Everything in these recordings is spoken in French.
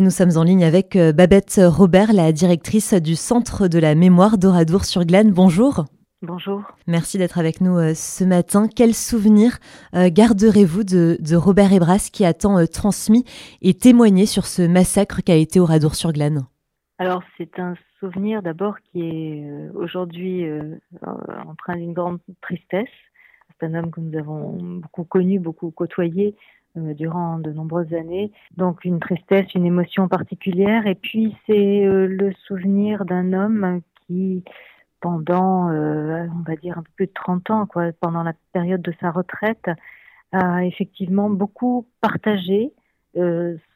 Nous sommes en ligne avec euh, Babette Robert, la directrice du Centre de la mémoire d'Oradour-sur-Glane. Bonjour. Bonjour. Merci d'être avec nous euh, ce matin. Quel souvenir euh, garderez-vous de, Robert Ebras qui a tant transmis et témoigné sur ce massacre qu'a été Oradour-sur-Glane? Alors c'est un souvenir d'abord qui est aujourd'hui train d'une grande tristesse. C'est un homme que nous avons beaucoup connu, beaucoup côtoyé euh, durant de nombreuses années. Donc une tristesse, une émotion particulière. Et puis c'est euh, le souvenir d'un homme qui, pendant, euh, on va dire, un peu plus de 30 ans, quoi, pendant la période de sa retraite, a effectivement beaucoup partagé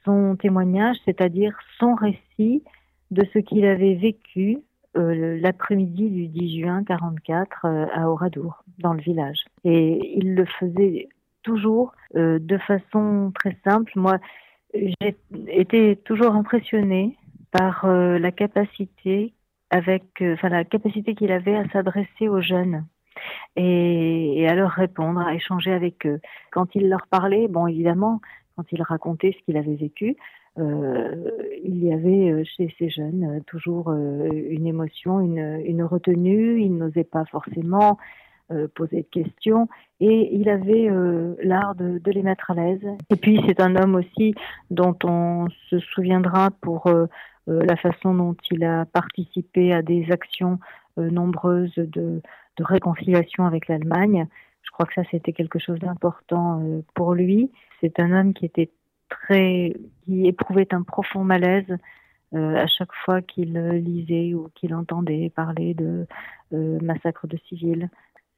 son témoignage, c'est-à-dire son récit de ce qu'il avait vécu l'après-midi du 10 juin 44 à Oradour, dans le village. Et il le faisait toujours euh, de façon très simple. Moi, j'ai été toujours impressionnée par euh, la capacité avec, euh, enfin la capacité qu'il avait à s'adresser aux jeunes et, à leur répondre, à échanger avec eux. Quand il leur parlait, bon évidemment, quand il racontait ce qu'il avait vécu, il y avait chez ces jeunes toujours une émotion, une, une retenue. Il n'osait pas forcément euh, poser de questions et il avait euh, l'art de, les mettre à l'aise. Et puis c'est un homme aussi dont on se souviendra pour euh, la façon dont il a participé à des actions nombreuses de, de, réconciliation avec l'Allemagne. Je crois que ça c'était quelque chose d'important pour lui. C'est un homme qui était très, qui éprouvait un profond malaise à chaque fois qu'il lisait ou qu'il entendait parler de massacres de civils,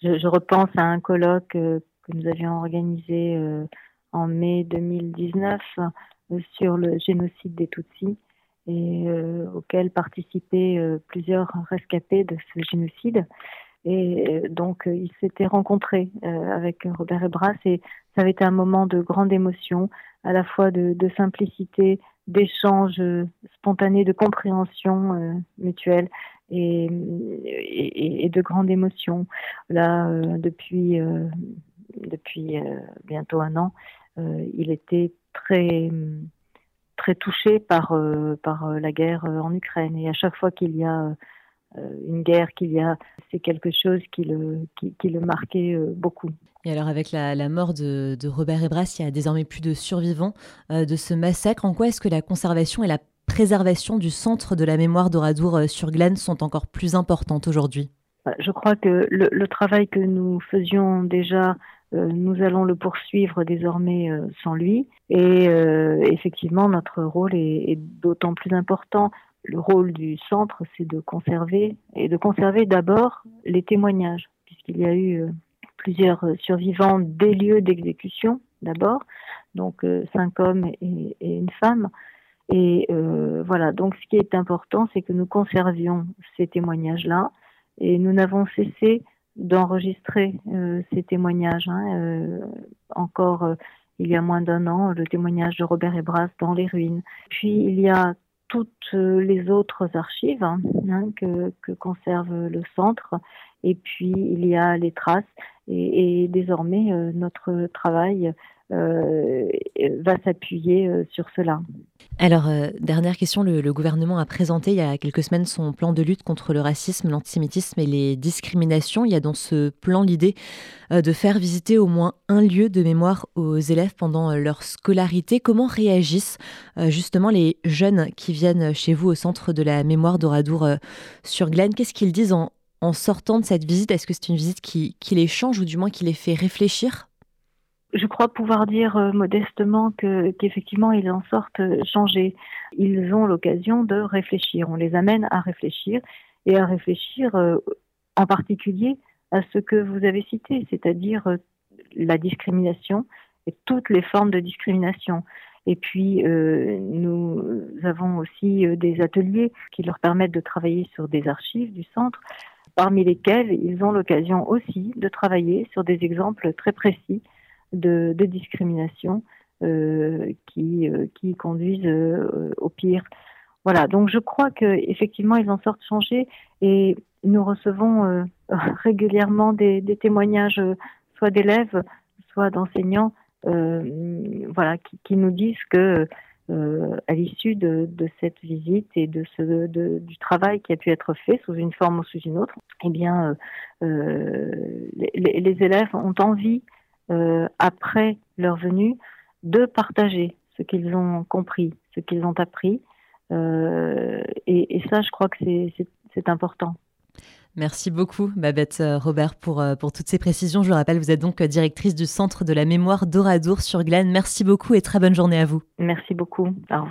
je, repense à un colloque euh, que nous avions organisé euh, en mai 2019 euh, sur le génocide des Tutsis et auquel participaient plusieurs rescapés de ce génocide. Et donc, ils s'étaient rencontrés avec Robert Ebras et ça avait été un moment de grande émotion, à la fois de, simplicité, d'échange spontané, de compréhension mutuelle et, de grandes émotions. Là, euh, depuis, euh, depuis euh, bientôt un an, il était très très touché par par la guerre en Ukraine et à chaque fois qu'il y a une guerre qu'il y a, c'est quelque chose qui le, qui, qui le marquait beaucoup. Et alors avec la, la mort de, de, Robert Ebras, il y a désormais plus de survivants de ce massacre. En quoi est-ce que la conservation et la préservation du centre de la mémoire d'Oradour-sur-Glane euh, sont encore plus importantes aujourd'hui? Bah, Je crois que le, travail que nous faisions déjà, euh, nous allons le poursuivre désormais euh, sans lui. Et effectivement, notre rôle est, d'autant plus important. Le rôle du centre, c'est de conserver, et de conserver d'abord les témoignages, puisqu'il y a eu plusieurs survivants des lieux d'exécution d'abord, donc cinq hommes et, une femme. Et euh, voilà, donc ce qui est important, c'est que nous conservions ces témoignages-là et nous n'avons cessé d'enregistrer euh, ces témoignages. Hein, euh, encore euh, il y a moins d'un an, le témoignage de Robert Ebras dans les ruines. Puis il y a toutes les autres archives hein, hein que, conserve le centre. Et puis il y a les traces. Et, et désormais, notre travail euh, va s'appuyer euh, sur cela. Alors, euh, dernière question, le, gouvernement a présenté il y a quelques semaines son plan de lutte contre le racisme, l'antisémitisme et les discriminations. Il y a dans ce plan l'idée de faire visiter au moins un lieu de mémoire aux élèves pendant leur scolarité. Comment réagissent justement les jeunes qui viennent chez vous au centre de la mémoire d'Oradour sur Glen? Qu'est-ce qu'ils disent en, sortant de cette visite? Est-ce que c'est une visite qui les change ou du moins qui les fait réfléchir? Je crois pouvoir dire euh, modestement que qu'effectivement ils en sortent euh, changés. Ils ont l'occasion de réfléchir. On les amène à réfléchir et à réfléchir euh, en particulier à ce que vous avez cité, c'est-à-dire la discrimination et toutes les formes de discrimination. Et puis, nous avons aussi des ateliers qui leur permettent de travailler sur des archives du centre, parmi lesquels ils ont l'occasion aussi de travailler sur des exemples très précis de, discrimination euh, qui, euh, qui conduisent euh, au pire. Voilà, donc je crois qu'effectivement, ils en sortent changés et nous recevons régulièrement des, témoignages, soit d'élèves, soit d'enseignants, voilà, qui, nous disent que à l'issue de, cette visite et de ce, du travail qui a pu être fait sous une forme ou sous une autre, eh bien, les, les, élèves ont envie, après leur venue, de partager ce qu'ils ont compris, ce qu'ils ont appris. Euh, et, ça, je crois que c'est important. Merci beaucoup, Babette euh, Robert, pour, euh, pour toutes ces précisions. Je le rappelle, vous êtes donc directrice du Centre de la mémoire d'Oradour sur Glane. Merci beaucoup et très bonne journée à vous. Merci beaucoup. Au revoir.